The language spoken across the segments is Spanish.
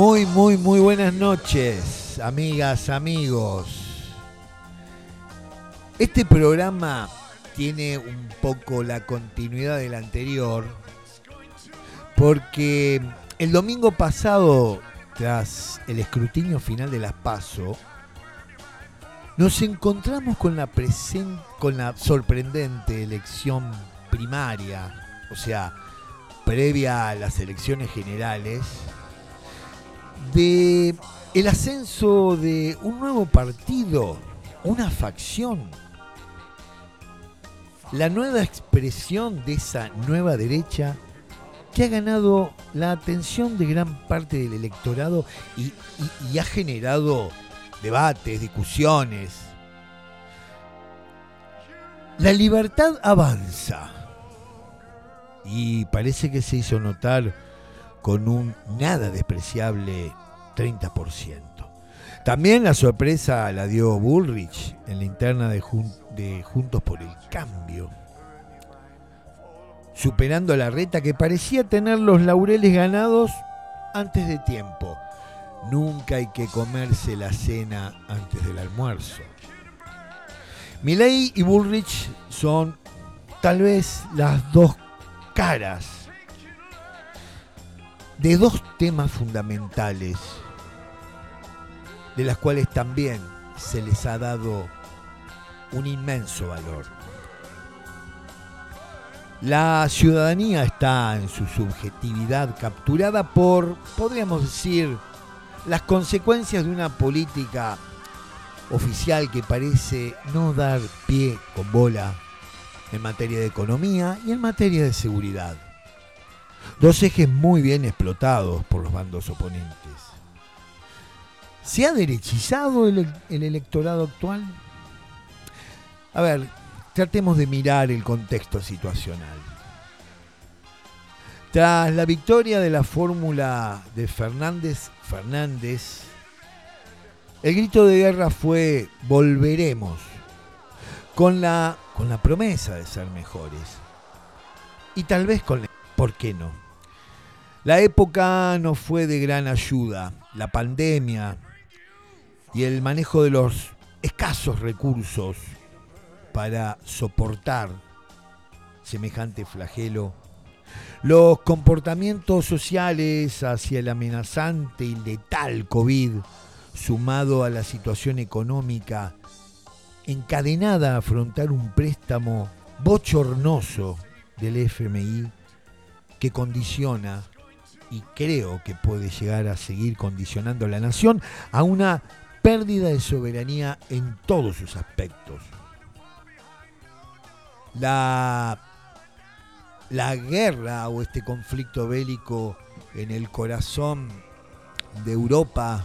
Muy, muy, muy buenas noches, amigas, amigos. Este programa tiene un poco la continuidad del anterior, porque el domingo pasado, tras el escrutinio final de las PASO, nos encontramos con la, con la sorprendente elección primaria, o sea, previa a las elecciones generales, de el ascenso de un nuevo partido, una facción, la nueva expresión de esa nueva derecha que ha ganado la atención de gran parte del electorado y, y ha generado debates, discusiones. La libertad avanza y parece que se hizo notar con un nada despreciable 30%. También la sorpresa la dio Bullrich en la interna de, Juntos por el Cambio, superando a la reta que parecía tener los laureles ganados antes de tiempo Nunca hay que comerse la cena antes del almuerzo. Milley y Bullrich son tal vez las dos caras de dos temas fundamentales, de las cuales también se les ha dado un inmenso valor. La ciudadanía está en su subjetividad capturada por, podríamos decir, las consecuencias de una política oficial que parece no dar pie con bola en materia de economía y en materia de seguridad. Dos ejes muy bien explotados por los bandos oponentes. ¿Se ha derechizado el, el electorado actual? A ver, tratemos de mirar el contexto situacional. Tras la victoria de la fórmula de Fernández Fernández, el grito de guerra fue volveremos, con la, con la promesa de ser mejores. Y tal vez con... ¿Por qué no? La época no fue de gran ayuda. La pandemia y el manejo de los escasos recursos para soportar semejante flagelo los comportamientos sociales hacia el amenazante y letal COVID, sumado a la situación económica encadenada a afrontar un préstamo bochornoso del FMI que condiciona y creo que puede llegar a seguir condicionando a la nación a una pérdida de soberanía en todos sus aspectos. La la guerra o este conflicto bélico en el corazón de Europa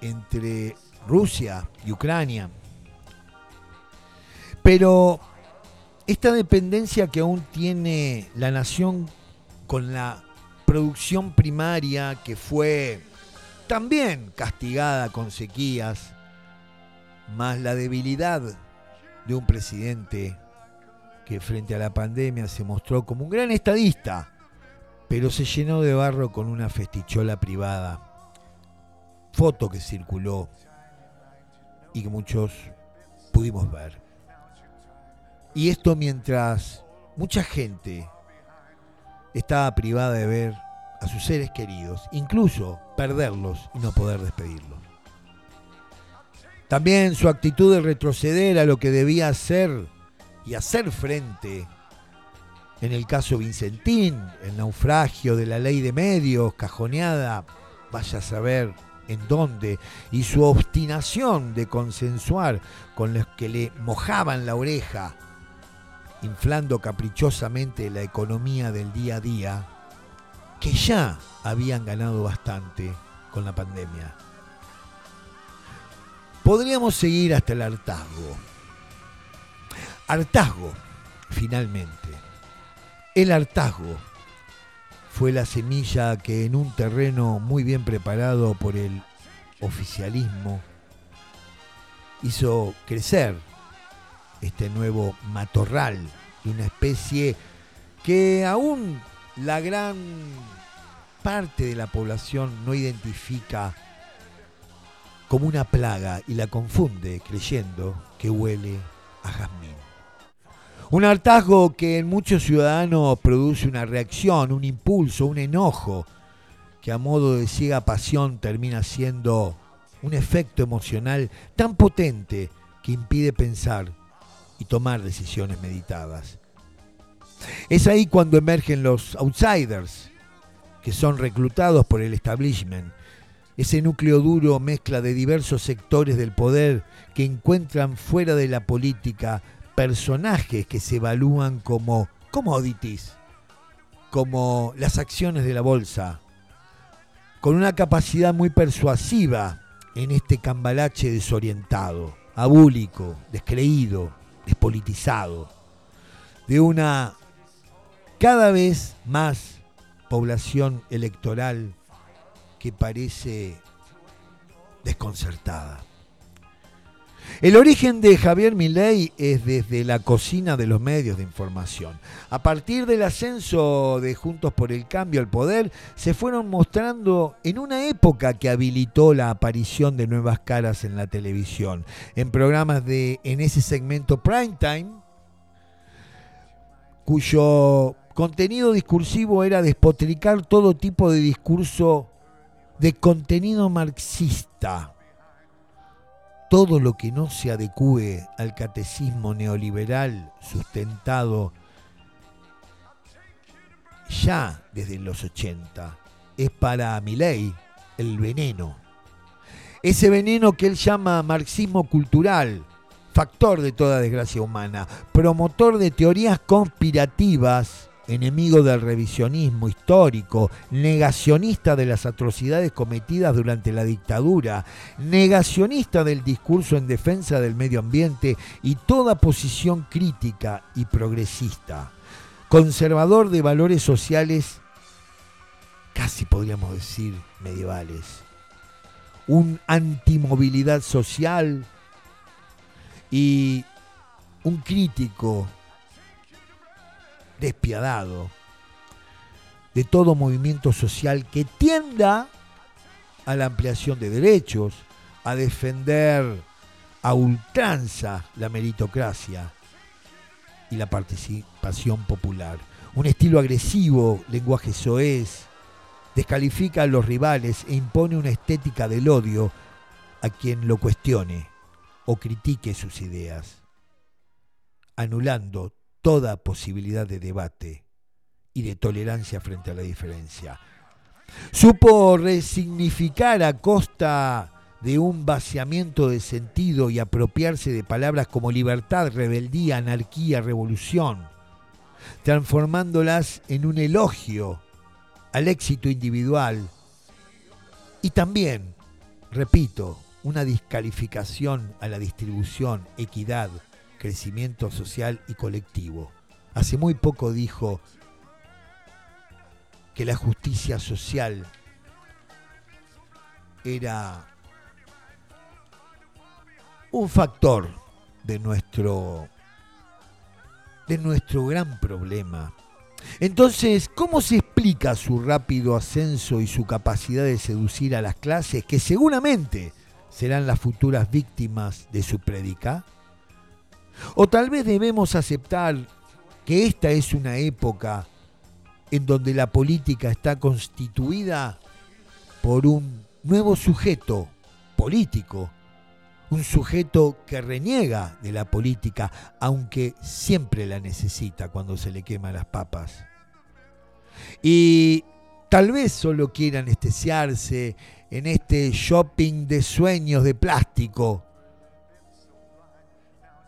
entre Rusia y Ucrania. Pero esta dependencia que aún tiene la nación con la producción primaria que fue también castigada con sequías, más la debilidad de un presidente que frente a la pandemia se mostró como un gran estadista, pero se llenó de barro con una festichola privada. Foto que circuló y que muchos pudimos ver. Y esto mientras mucha gente estaba privada de ver a sus seres queridos, incluso perderlos y no poder despedirlos. También su actitud de retroceder a lo que debía ser y hacer frente, en el caso Vincentín, el naufragio de la ley de medios, cajoneada, vaya a saber en dónde, y su obstinación de consensuar con los que le mojaban la oreja, inflando caprichosamente la economía del día a día, que ya habían ganado bastante con la pandemia. Podríamos seguir hasta el hartazgo hartazgo, finalmente. El hartazgo fue la semilla que en un terreno muy bien preparado por el oficialismo hizo crecer este nuevo matorral de una especie que aún la gran parte de la población no identifica como una plaga y la confunde creyendo que huele a jazmín. Un hartazgo que en muchos ciudadanos produce una reacción, un impulso, un enojo, que a modo de ciega pasión termina siendo un efecto emocional tan potente que impide pensar y tomar decisiones meditadas. Es ahí cuando emergen los outsiders, que son reclutados por el establishment, ese núcleo duro mezcla de diversos sectores del poder que encuentran fuera de la política personajes que se evalúan como commodities, como las acciones de la bolsa, con una capacidad muy persuasiva en este cambalache desorientado, abúlico, descreído, despolitizado, de una cada vez más población electoral que parece desconcertada. El origen de Javier Milei es desde la cocina de los medios de información. A partir del ascenso de Juntos por el Cambio al poder, se fueron mostrando en una época que habilitó la aparición de nuevas caras en la televisión, en programas de en ese segmento prime time, cuyo contenido discursivo era despotricar todo tipo de discurso de contenido marxista todo lo que no se adecue al catecismo neoliberal sustentado ya desde los 80 es para Milei el veneno. Ese veneno que él llama marxismo cultural, factor de toda desgracia humana, promotor de teorías conspirativas enemigo del revisionismo histórico, negacionista de las atrocidades cometidas durante la dictadura, negacionista del discurso en defensa del medio ambiente y toda posición crítica y progresista, conservador de valores sociales, casi podríamos decir medievales, un antimovilidad social y un crítico despiadado de todo movimiento social que tienda a la ampliación de derechos, a defender a ultranza la meritocracia y la participación popular. Un estilo agresivo, lenguaje soez, descalifica a los rivales e impone una estética del odio a quien lo cuestione o critique sus ideas, anulando toda posibilidad de debate y de tolerancia frente a la diferencia. Supo resignificar a costa de un vaciamiento de sentido y apropiarse de palabras como libertad, rebeldía, anarquía, revolución, transformándolas en un elogio al éxito individual y también, repito, una descalificación a la distribución, equidad, crecimiento social y colectivo. Hace muy poco dijo que la justicia social era un factor de nuestro de nuestro gran problema. Entonces, ¿cómo se explica su rápido ascenso y su capacidad de seducir a las clases que seguramente serán las futuras víctimas de su prédica? O tal vez debemos aceptar que esta es una época en donde la política está constituida por un nuevo sujeto político, un sujeto que reniega de la política, aunque siempre la necesita cuando se le queman las papas. Y tal vez solo quiera anestesiarse en este shopping de sueños de plástico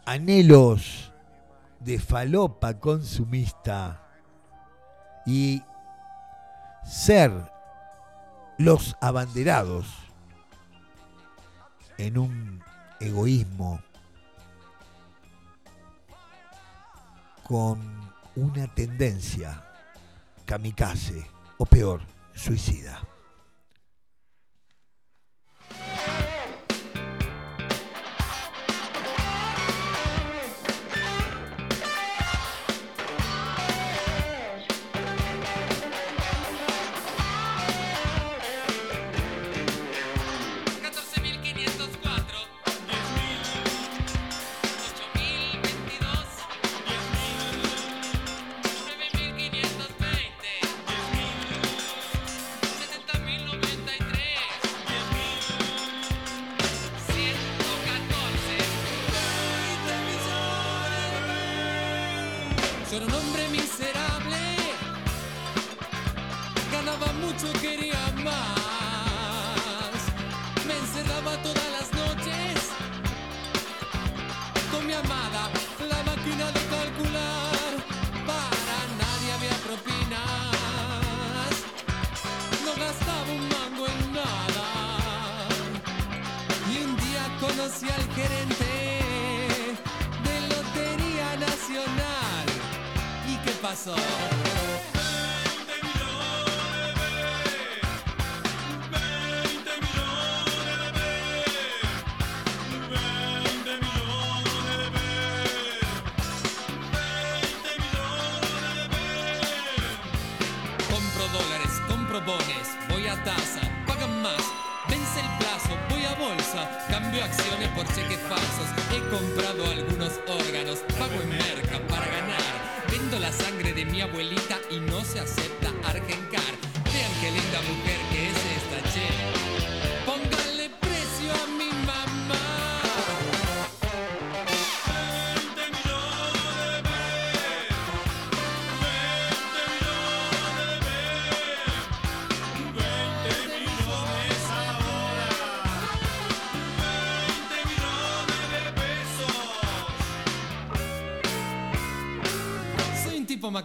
anhelos de falopa consumista y ser los abanderados en un egoísmo con una tendencia kamikaze o peor, suicida.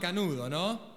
Macanudo, ¿no?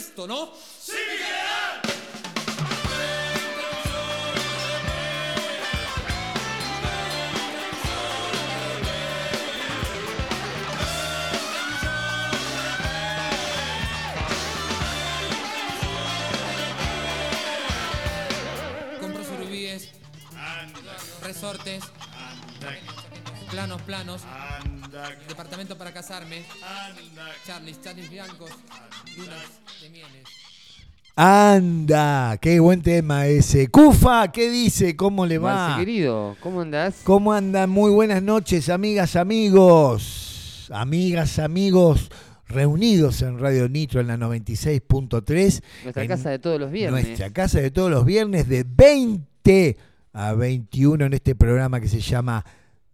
Honesto, ¿no? ¡Sí, Compro surubíes, resortes, planos, planos, departamento para casarme, Charlies, Charlies blancos, lunas de mieles. Anda, qué buen tema ese. Cufa, ¿qué dice? ¿Cómo le va? Marce, querido, ¿cómo andás? ¿Cómo andan? Muy buenas noches, amigas, amigos. Amigas, amigos, reunidos en Radio Nitro en la 96.3. Nuestra casa de todos los viernes. Nuestra casa de todos los viernes de 20 a 21 en este programa que se llama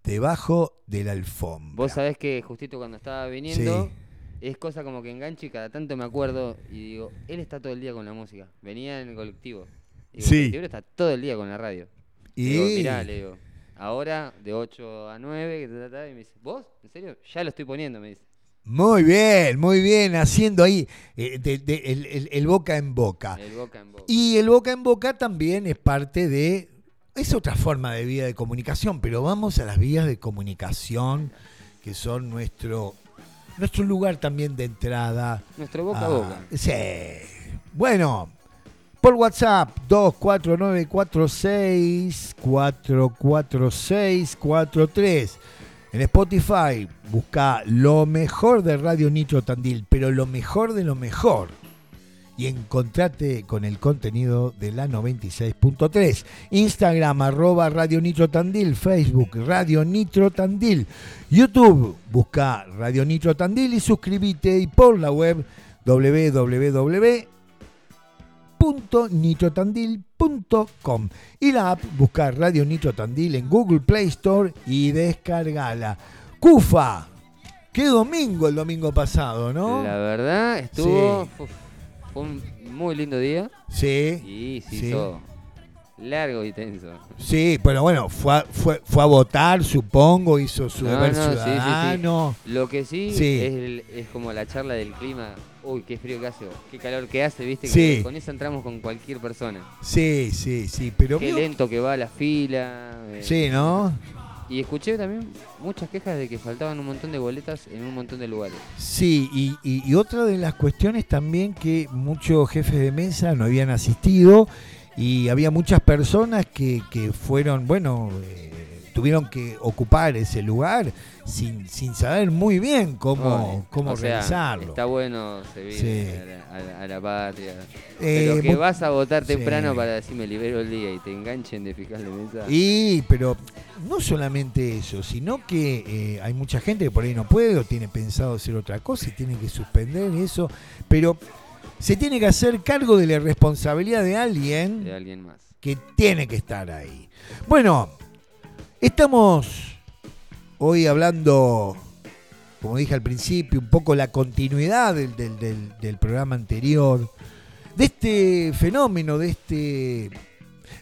Debajo de la Alfombra. Vos sabés que justito cuando estaba viniendo, Sí. Es cosa como que engancho y cada tanto me acuerdo y digo, él está todo el día con la música. Venía en el colectivo. Y digo, Sí. El colectivo está todo el día con la radio. Y Digo, mirá, le digo, ahora de 8 a 9, que ta, ta, ta", y me dice, ¿vos? ¿En serio? Ya lo estoy poniendo, me dice. muy bien, muy bien, haciendo ahí eh, de- de- el, el- el boca en boca. El boca en boca. Y el boca en boca también es parte de... Es otra forma de vía de comunicación, pero vamos a las vías de comunicación que son nuestro, nuestro lugar también de entrada. Nuestro boca a Ah, boca. Sí. Bueno, por WhatsApp 24946 44643. En Spotify busca lo mejor de Radio Nitro Tandil, pero lo mejor de lo mejor. Y encontrate con el contenido de la 96.3. Instagram arroba Radio Nitro Tandil, Facebook Radio Nitro Tandil, YouTube busca Radio Nitro Tandil y suscríbete y por la web www.nitrotandil.com y la app buscar Radio Nitro Tandil en Google Play Store y descargala. Cufa, qué domingo el domingo pasado, ¿no? La verdad, estuvo. Sí. Fue un muy lindo día. Sí. Y se Sí. hizo largo y tenso. Sí, pero bueno, fue a, fue, fue a votar, supongo, hizo su No, deber no, sí, sí, sí. ciudadano. Lo que sí, Sí. Es, el- es como la charla del clima. Uy, qué frío que hace, qué calor que hace, viste. Sí. Que con eso entramos con cualquier persona. Sí, sí, sí, pero... Qué lento que va la fila. eh, Sí, ¿no? Y escuché también muchas quejas de que faltaban un montón de boletas en un montón de lugares. Sí, y, y- otra de las cuestiones también que muchos jefes de mesa no habían asistido y había muchas personas que, que fueron, bueno, eh, tuvieron que ocupar ese lugar sin, sin saber muy bien cómo, cómo o sea, realizarlo. Está bueno servir Sí. a, la, a patria. Eh, Pero que vas a votar sí. temprano para decir me libero el día y te enganchen de fiscal de mesa. Y, pero no solamente eso, sino que eh, hay mucha gente que por ahí no puede o tiene pensado hacer otra cosa y tiene que suspender eso, pero se tiene que hacer cargo de la responsabilidad de alguien de alguien más. que tiene que estar ahí. Bueno, estamos hoy hablando, como dije al principio, un poco la continuidad del, del- programa anterior, de este fenómeno, de este...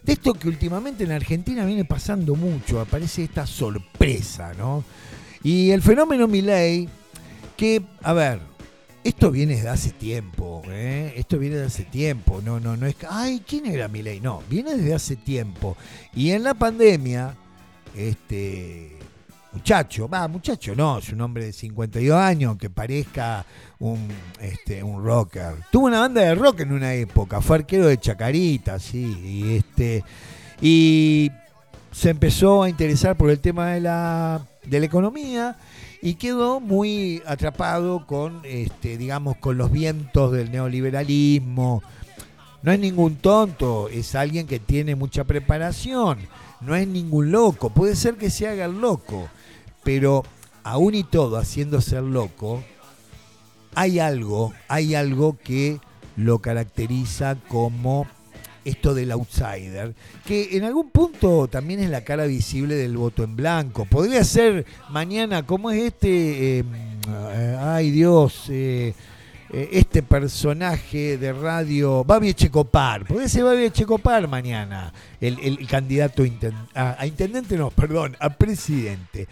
De esto que últimamente en Argentina viene pasando mucho, aparece esta sorpresa, ¿no? Y el fenómeno Milei, que, a ver, esto viene de hace tiempo, ¿eh? Esto viene de hace tiempo, no, no, no es ay, ¿quién era Milei? No, viene desde hace tiempo. Y en la pandemia, este muchacho, va, muchacho no, es un hombre de 52 años que parezca un, este, un rocker. Tuvo una banda de rock en una época, fue arquero de Chacarita, sí, y este, y se empezó a interesar por el tema de la, de la economía y quedó muy atrapado con, este, digamos, con los vientos del neoliberalismo. No es ningún tonto, es alguien que tiene mucha preparación, no es ningún loco, puede ser que se haga el loco, pero aún y todo haciéndose el loco, hay algo, hay algo que lo caracteriza como esto del outsider, que en algún punto también es la cara visible del voto en blanco. Podría ser mañana, como es este, eh, eh, ay Dios, eh, eh, este personaje de radio, Babi Echecopar, podría ser Babi Echecopar mañana, el, el candidato a, inten- a- a intendente, no, perdón, a presidente.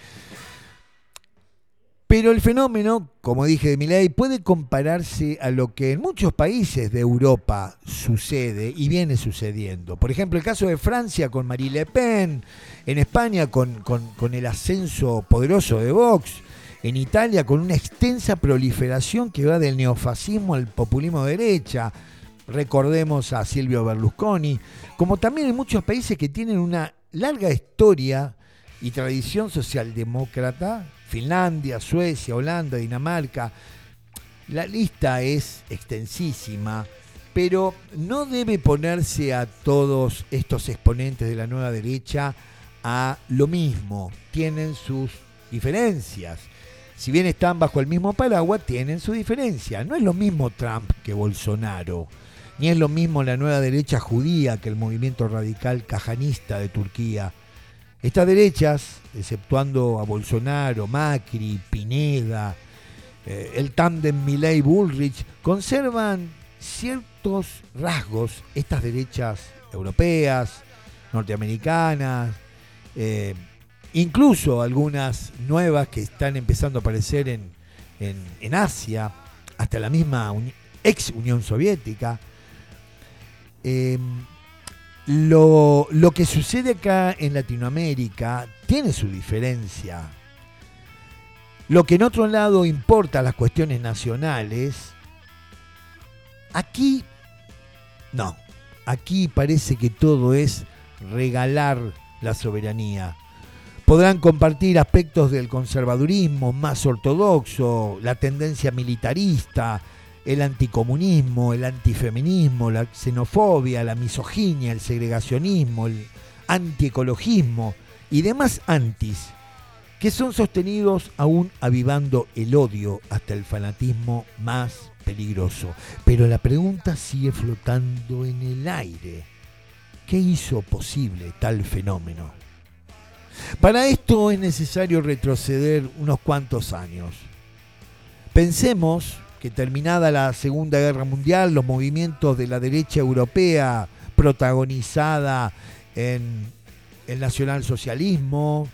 Pero el fenómeno, como dije de Milei, puede compararse a lo que en muchos países de Europa sucede y viene sucediendo. Por ejemplo, el caso de Francia con Marie Le Pen, en España con, con- con el ascenso poderoso de Vox, en Italia con una extensa proliferación que va del neofascismo al populismo de derecha. Recordemos a Silvio Berlusconi, como también en muchos países que tienen una larga historia y tradición socialdemócrata, Finlandia, Suecia, Holanda, Dinamarca. La lista es extensísima, pero no debe ponerse a todos estos exponentes de la nueva derecha a lo mismo. Tienen sus diferencias. Si bien están bajo el mismo paraguas, tienen su diferencia. No es lo mismo Trump que Bolsonaro, ni es lo mismo la nueva derecha judía que el movimiento radical cajanista de Turquía. Estas derechas, exceptuando a Bolsonaro, Macri, Pineda, eh, el tándem Milley-Bullrich, conservan ciertos rasgos, estas derechas europeas, norteamericanas, eh, incluso algunas nuevas que están empezando a aparecer en, en- en Asia, hasta la misma ex Unión Soviética. Eh, lo, lo que sucede acá en Latinoamérica tiene su diferencia. Lo que en otro lado importa las cuestiones nacionales, aquí no. Aquí parece que todo es regalar la soberanía. Podrán compartir aspectos del conservadurismo más ortodoxo, la tendencia militarista, el anticomunismo, el antifeminismo, la xenofobia, la misoginia, el segregacionismo, el antiecologismo y demás antis que son sostenidos aún avivando el odio hasta el fanatismo más peligroso. Pero la pregunta sigue flotando en el aire. ¿Qué hizo posible tal fenómeno? Para esto es necesario retroceder unos cuantos años. Pensemos que terminada la Segunda Guerra Mundial, los movimientos de la derecha europea protagonizada en el nacionalsocialismo,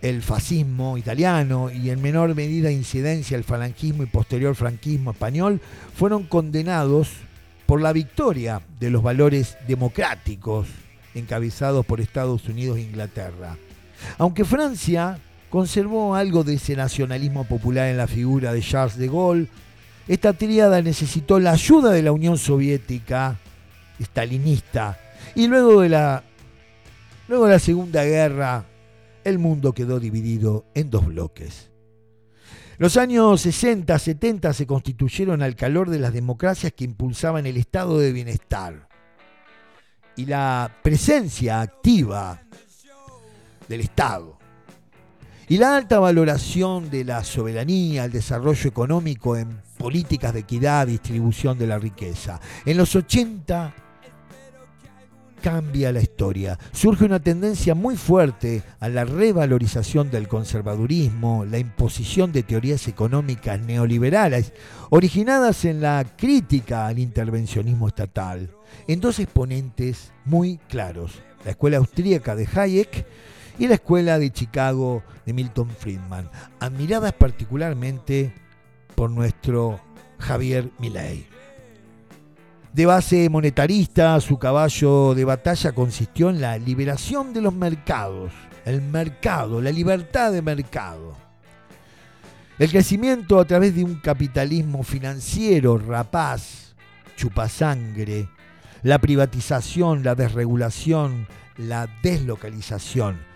el fascismo italiano y en menor medida incidencia el falangismo y posterior franquismo español, fueron condenados por la victoria de los valores democráticos encabezados por Estados Unidos e Inglaterra. Aunque Francia conservó algo de ese nacionalismo popular en la figura de Charles de Gaulle, esta tríada necesitó la ayuda de la Unión Soviética stalinista y luego de la luego de la Segunda Guerra el mundo quedó dividido en dos bloques. Los años 60, 70 se constituyeron al calor de las democracias que impulsaban el estado de bienestar y la presencia activa del Estado y la alta valoración de la soberanía, el desarrollo económico en políticas de equidad, distribución de la riqueza. En los 80 cambia la historia. Surge una tendencia muy fuerte a la revalorización del conservadurismo, la imposición de teorías económicas neoliberales, originadas en la crítica al intervencionismo estatal, en dos exponentes muy claros, la escuela austríaca de Hayek y la escuela de Chicago de Milton Friedman, admiradas particularmente por nuestro Javier Milei. De base monetarista, su caballo de batalla consistió en la liberación de los mercados, el mercado, la libertad de mercado. El crecimiento a través de un capitalismo financiero rapaz, chupasangre, la privatización, la desregulación, la deslocalización.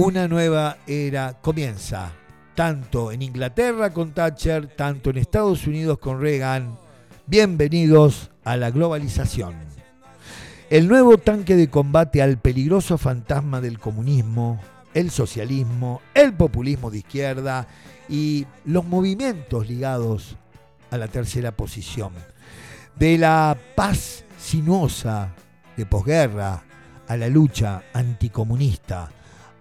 Una nueva era comienza, tanto en Inglaterra con Thatcher, tanto en Estados Unidos con Reagan, Bienvenidos a la globalización. El nuevo tanque de combate al peligroso fantasma del comunismo, el socialismo, el populismo de izquierda y los movimientos ligados a la tercera posición. De la paz sinuosa de posguerra a la lucha anticomunista,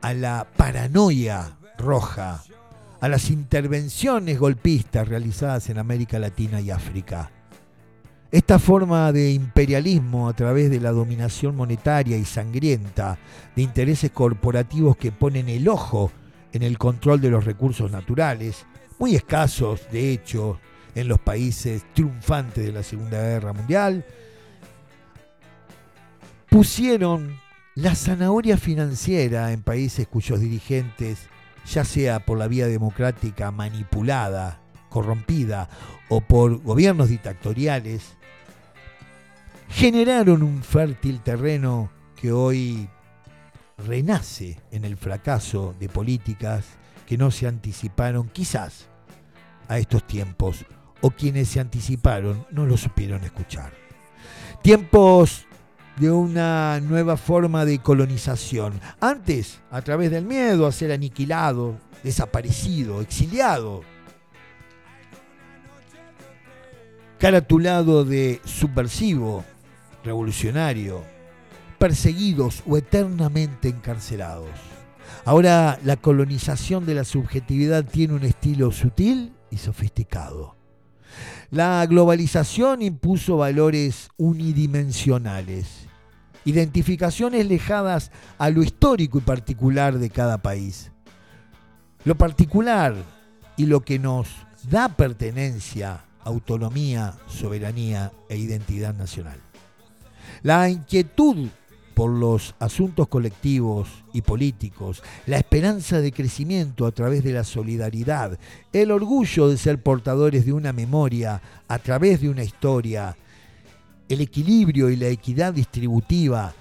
a la paranoia roja, a las intervenciones golpistas realizadas en América Latina y África. Esta forma de imperialismo a través de la dominación monetaria y sangrienta de intereses corporativos que ponen el ojo en el control de los recursos naturales, muy escasos de hecho en los países triunfantes de la Segunda Guerra Mundial, pusieron la zanahoria financiera en países cuyos dirigentes, ya sea por la vía democrática manipulada, corrompida o por gobiernos dictatoriales, generaron un fértil terreno que hoy renace en el fracaso de políticas que no se anticiparon quizás a estos tiempos o quienes se anticiparon no lo supieron escuchar. Tiempos de una nueva forma de colonización. Antes, a través del miedo a ser aniquilado, desaparecido, exiliado, caratulado de subversivo, revolucionario, perseguidos o eternamente encarcelados. Ahora la colonización de la subjetividad tiene un estilo sutil y sofisticado. La globalización impuso valores unidimensionales, identificaciones lejadas a lo histórico y particular de cada país. Lo particular y lo que nos da pertenencia, autonomía, soberanía e identidad nacional. La inquietud por los asuntos colectivos y políticos, la esperanza de crecimiento a través de la solidaridad, el orgullo de ser portadores de una memoria a través de una historia, el equilibrio y la equidad distributiva,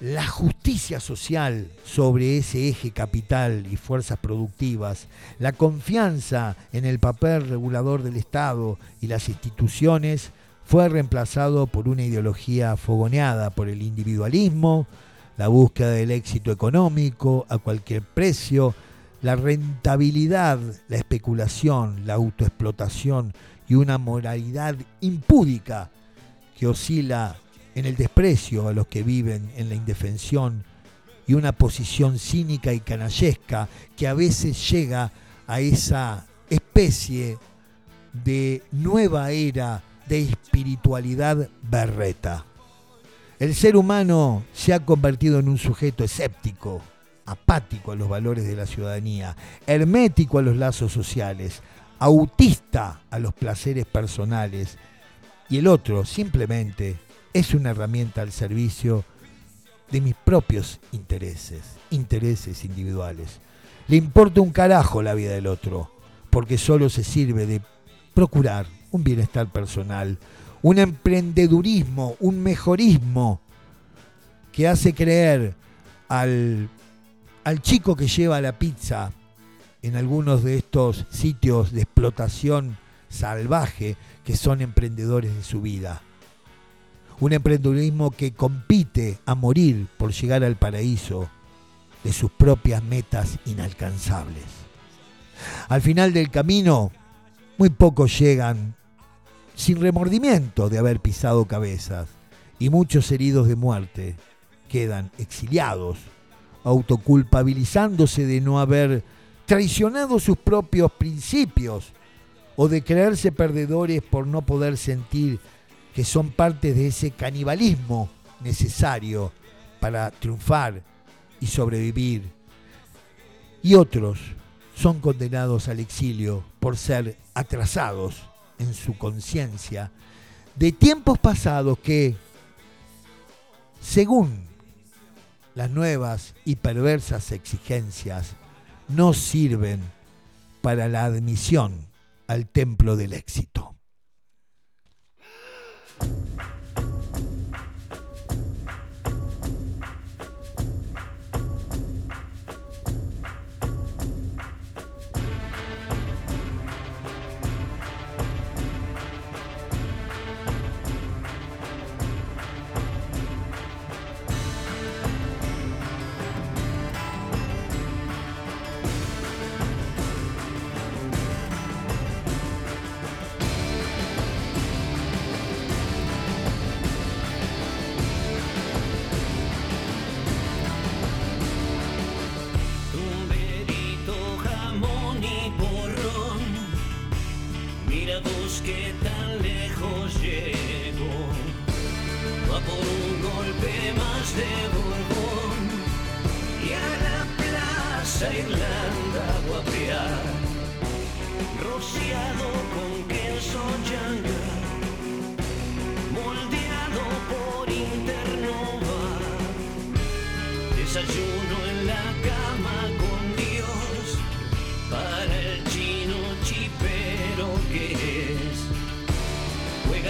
la justicia social sobre ese eje capital y fuerzas productivas, la confianza en el papel regulador del Estado y las instituciones fue reemplazado por una ideología fogoneada por el individualismo, la búsqueda del éxito económico a cualquier precio, la rentabilidad, la especulación, la autoexplotación y una moralidad impúdica que oscila en el desprecio a los que viven en la indefensión y una posición cínica y canallesca que a veces llega a esa especie de nueva era de espiritualidad berreta. El ser humano se ha convertido en un sujeto escéptico, apático a los valores de la ciudadanía, hermético a los lazos sociales, autista a los placeres personales, y el otro simplemente es una herramienta al servicio de mis propios intereses, intereses individuales. Le importa un carajo la vida del otro, porque solo se sirve de procurar un bienestar personal, un emprendedurismo, un mejorismo que hace creer al, al chico que lleva la pizza en algunos de estos sitios de explotación salvaje que son emprendedores de su vida un emprendedurismo que compite a morir por llegar al paraíso de sus propias metas inalcanzables. Al final del camino, muy pocos llegan sin remordimiento de haber pisado cabezas y muchos heridos de muerte quedan exiliados, autoculpabilizándose de no haber traicionado sus propios principios o de creerse perdedores por no poder sentir que son parte de ese canibalismo necesario para triunfar y sobrevivir. Y otros son condenados al exilio por ser atrasados en su conciencia de tiempos pasados que, según las nuevas y perversas exigencias, no sirven para la admisión al templo del éxito. por un golpe más de Borbón y a la plaza Irlanda agua rociado con queso yanga, moldeado por Internova, desayuno en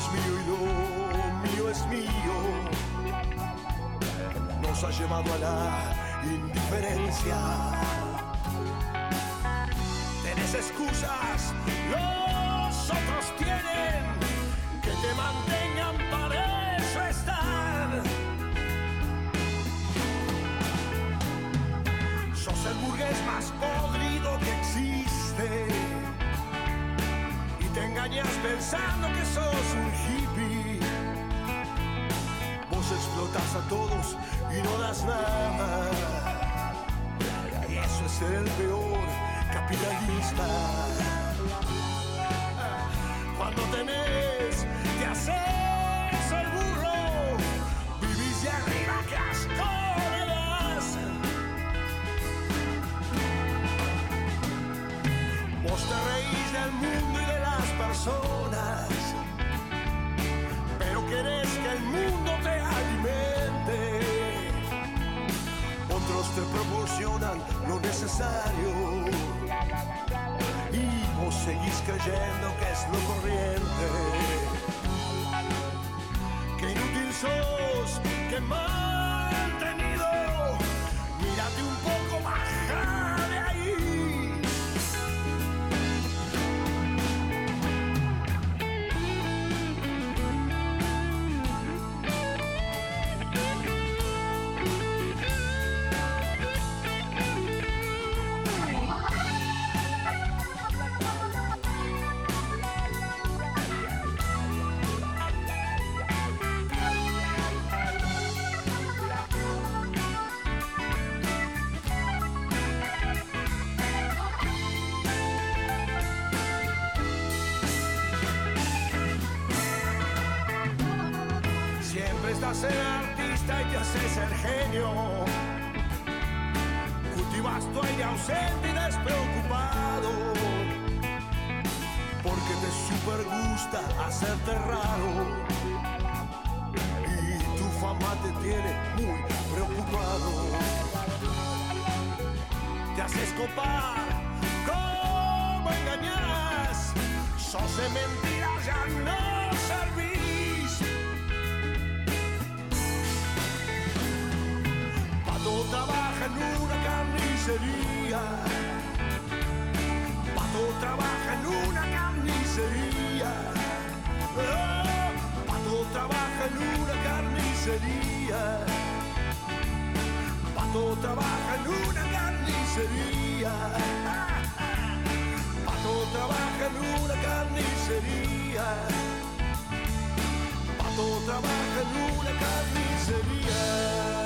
es mío y lo mío es mío. Nos ha llevado a la indiferencia. Tenés excusas, los otros tienen que te mantengan para eso están. Sos el burgués más podrido engañas pensando que sos un hippie. Vos explotas a todos y no das nada. Y eso es ser el peor capitalista. Cuando tenés personas, pero querés que el mundo te alimente. Otros te proporcionan lo necesario y vos seguís creyendo que es lo corriente. Qué inútil sos, qué mantenido. Cultivas tu aire ausente y despreocupado. Porque te super gusta hacerte raro. Y tu fama te tiene muy preocupado. Te haces copar, ¿cómo engañas? Sos de mentiras, ya no servís. Una carnicería. Pato trabaja en una carnicería. Oh, Pato trabaja en una carnicería. Pato trabaja en una carnicería. Pato trabaja en una carnicería. Pato trabaja en una carnicería.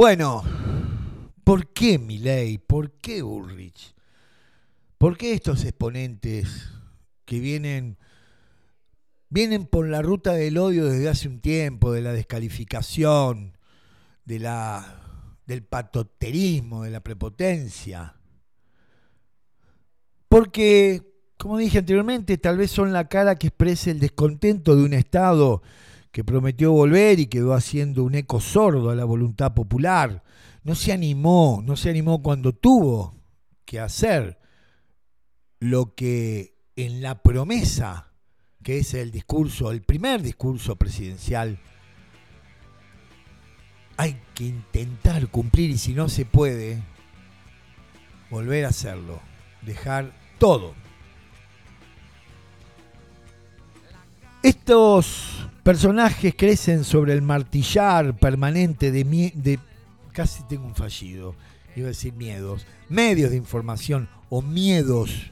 Bueno, ¿por qué Milei? ¿Por qué Ulrich? ¿Por qué estos exponentes que vienen vienen por la ruta del odio desde hace un tiempo, de la descalificación, de la del patoterismo, de la prepotencia? Porque, como dije anteriormente, tal vez son la cara que expresa el descontento de un Estado que prometió volver y quedó haciendo un eco sordo a la voluntad popular. No se animó, no se animó cuando tuvo que hacer lo que en la promesa, que es el discurso, el primer discurso presidencial, hay que intentar cumplir y si no se puede, volver a hacerlo, dejar todo. Estos personajes crecen sobre el martillar permanente de, de casi tengo un fallido, iba a decir miedos, medios de información o miedos,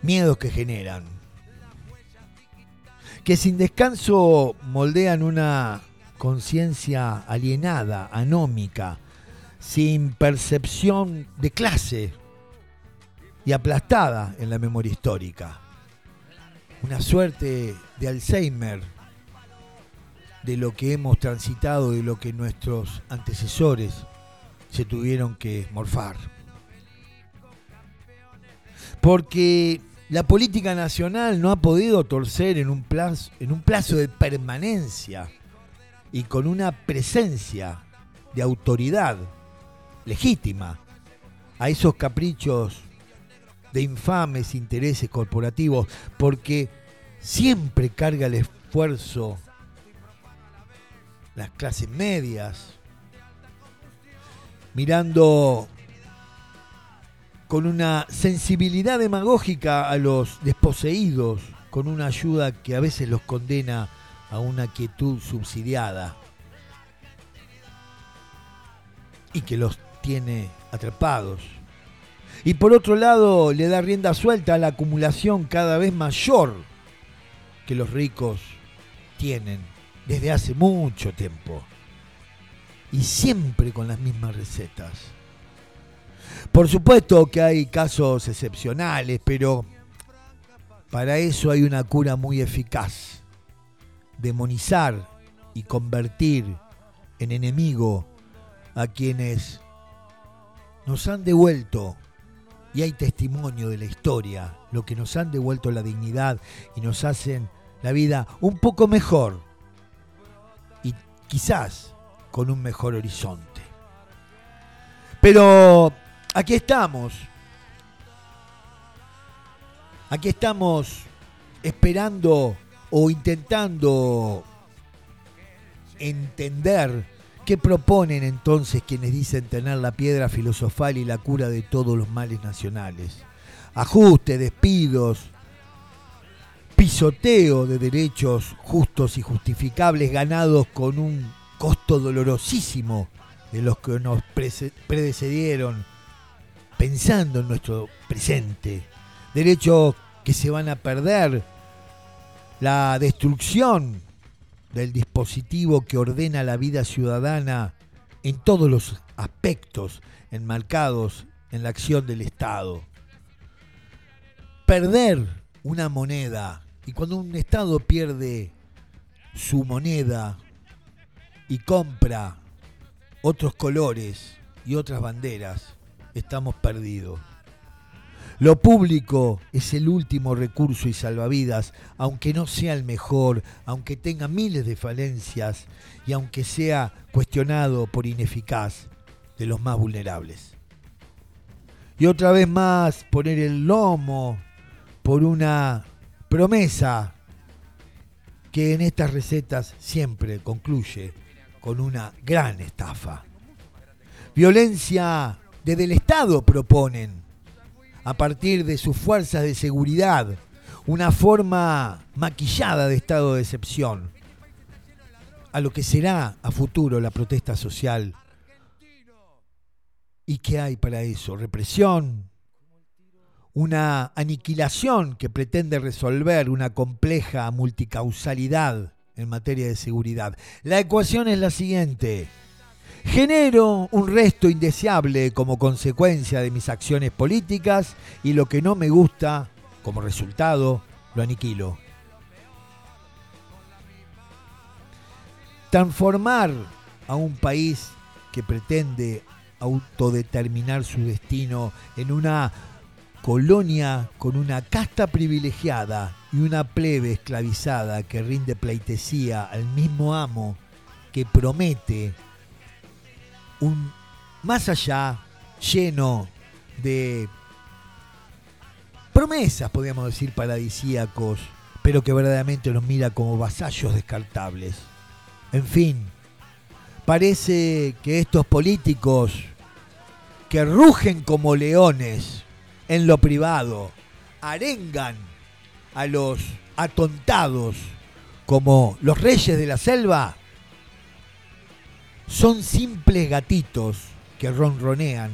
miedos que generan, que sin descanso moldean una conciencia alienada, anómica, sin percepción de clase y aplastada en la memoria histórica. Una suerte de Alzheimer de lo que hemos transitado y lo que nuestros antecesores se tuvieron que morfar. Porque la política nacional no ha podido torcer en un plazo, en un plazo de permanencia y con una presencia de autoridad legítima a esos caprichos de infames intereses corporativos, porque siempre carga el esfuerzo las clases medias, mirando con una sensibilidad demagógica a los desposeídos, con una ayuda que a veces los condena a una quietud subsidiada y que los tiene atrapados. Y por otro lado le da rienda suelta a la acumulación cada vez mayor que los ricos tienen desde hace mucho tiempo. Y siempre con las mismas recetas. Por supuesto que hay casos excepcionales, pero para eso hay una cura muy eficaz. Demonizar y convertir en enemigo a quienes nos han devuelto, y hay testimonio de la historia, lo que nos han devuelto la dignidad y nos hacen la vida un poco mejor quizás con un mejor horizonte. Pero aquí estamos. Aquí estamos esperando o intentando entender qué proponen entonces quienes dicen tener la piedra filosofal y la cura de todos los males nacionales. Ajuste, despidos, pisoteo de derechos justos y justificables ganados con un costo dolorosísimo de los que nos predecedieron, pensando en nuestro presente. Derechos que se van a perder, la destrucción del dispositivo que ordena la vida ciudadana en todos los aspectos enmarcados en la acción del Estado. Perder una moneda y cuando un Estado pierde su moneda y compra otros colores y otras banderas, estamos perdidos. Lo público es el último recurso y salvavidas, aunque no sea el mejor, aunque tenga miles de falencias y aunque sea cuestionado por ineficaz de los más vulnerables. Y otra vez más poner el lomo por una promesa que en estas recetas siempre concluye con una gran estafa. Violencia desde el Estado proponen, a partir de sus fuerzas de seguridad, una forma maquillada de estado de excepción a lo que será a futuro la protesta social. ¿Y qué hay para eso? Represión, una aniquilación que pretende resolver una compleja multicausalidad en materia de seguridad. La ecuación es la siguiente. Genero un resto indeseable como consecuencia de mis acciones políticas y lo que no me gusta como resultado lo aniquilo. Transformar a un país que pretende autodeterminar su destino en una colonia con una casta privilegiada y una plebe esclavizada que rinde pleitesía al mismo amo que promete un más allá lleno de promesas, podríamos decir, paradisíacos, pero que verdaderamente nos mira como vasallos descartables. En fin, parece que estos políticos que rugen como leones en lo privado, arengan a los atontados como los reyes de la selva, son simples gatitos que ronronean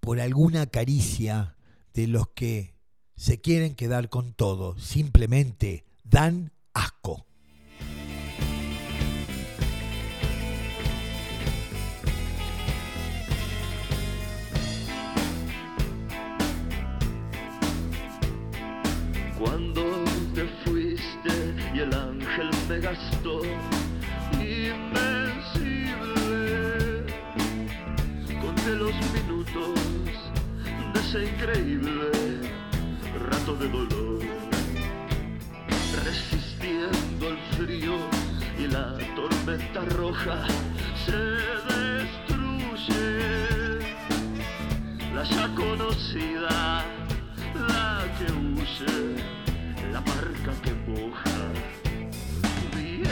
por alguna caricia de los que se quieren quedar con todo, simplemente dan asco. Cuando te fuiste y el ángel me gastó de ese increíble rato de dolor, resistiendo el frío y la tormenta roja se destruye, la ya conocida la que huye, la marca que moja. Vi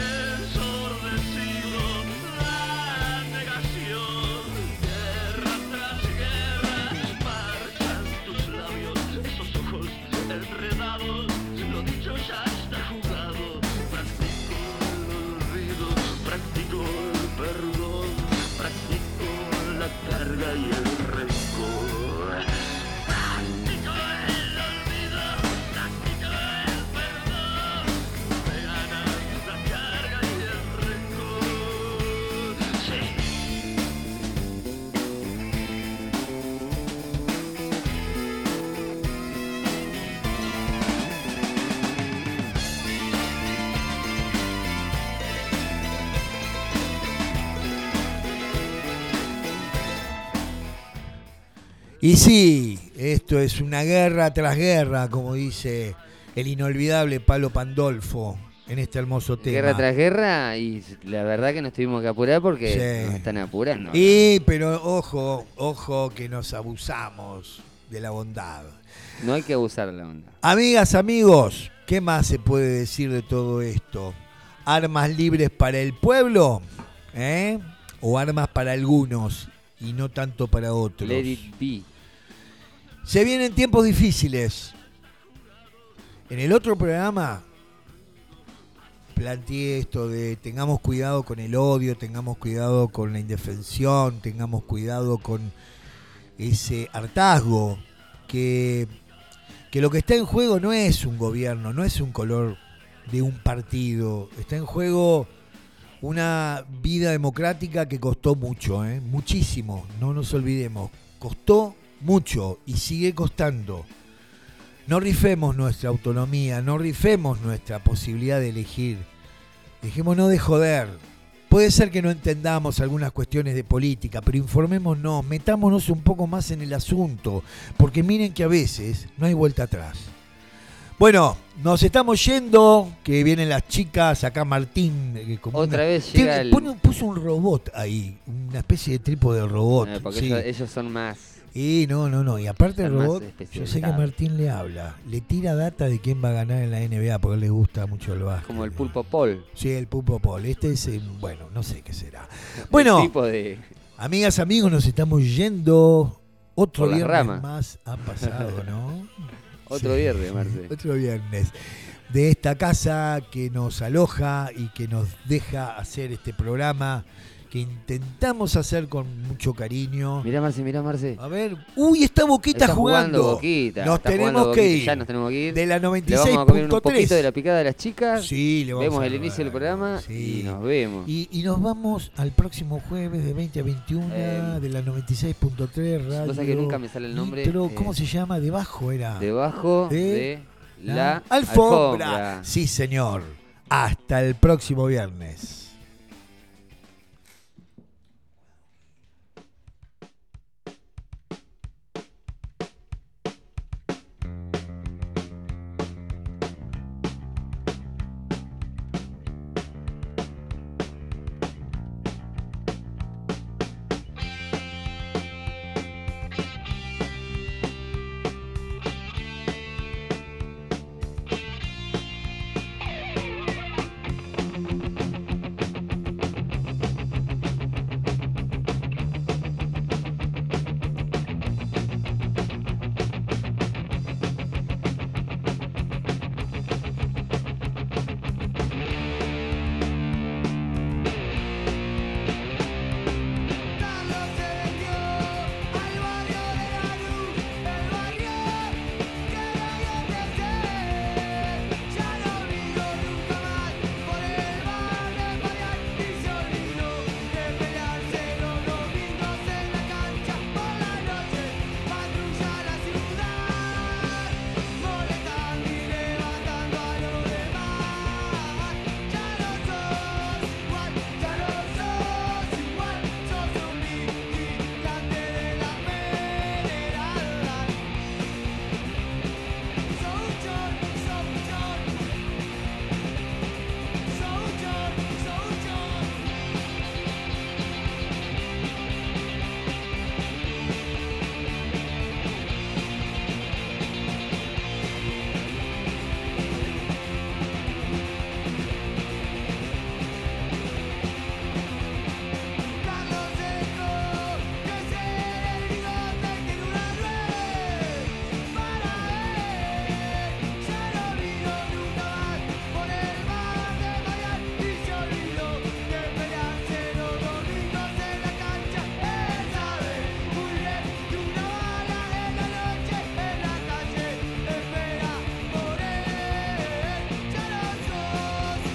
Y sí, esto es una guerra tras guerra, como dice el inolvidable Palo Pandolfo en este hermoso tema. Guerra tras guerra y la verdad que nos tuvimos que apurar porque Sí. nos están apurando. Y, pero ojo, ojo que nos abusamos de la bondad. No hay que abusar de la onda. Amigas, amigos, ¿qué más se puede decir de todo esto? ¿Armas libres para el pueblo? ¿Eh? ¿O armas para algunos y no tanto para otros? Let it be. Se vienen tiempos difíciles. En el otro programa planteé esto de tengamos cuidado con el odio, tengamos cuidado con la indefensión, tengamos cuidado con ese hartazgo, que, que lo que está en juego no es un gobierno, no es un color de un partido, está en juego una vida democrática que costó mucho, ¿eh? muchísimo, no nos olvidemos, costó mucho y sigue costando. No rifemos nuestra autonomía, no rifemos nuestra posibilidad de elegir. Dejémonos de joder. Puede ser que no entendamos algunas cuestiones de política, pero informémonos, metámonos un poco más en el asunto, porque miren que a veces no hay vuelta atrás. Bueno, nos estamos yendo, que vienen las chicas, acá Martín. eh, como Otra una- vez tiene- llega el- pone- puso un robot ahí, una especie de trípode de robot. Eh, porque sí. ellos, ellos son más. Y no, no, no. Y aparte el robot, yo sé que. Martín le habla. Le tira data de quién va a ganar en la NBA porque le gusta mucho el básquet. Como el pulpo Paul. Sí, el Pulpo Paul. Este es, eh, bueno, no sé qué será. Bueno, El tipo de. amigas, amigos, nos estamos yendo. Otro viernes ramas. más ha pasado, ¿no? Otro Sí. viernes, Marce. Otro viernes. de esta casa que nos aloja y que nos deja hacer este programa que intentamos hacer con mucho cariño. Mirá, Marce, mirá, Marce. A ver, uy, está Boquita Está jugando. Boquita. Nos está tenemos jugando que Boquita, ir. Ya nos tenemos que ir. De la Le vamos a comer un poquito de 96.3. la picada de las chicas. Sí, le vamos Vemos a el inicio del programa Sí. y nos vemos. Y, y nos vamos al próximo jueves de 20 a 21 Eh, de la 96.3 radio. cosa que nunca me sale el nombre, Nitro, eh, ¿Cómo se llama? Debajo era. Debajo de de, la, alfombra. alfombra. Sí, señor. Hasta el próximo viernes.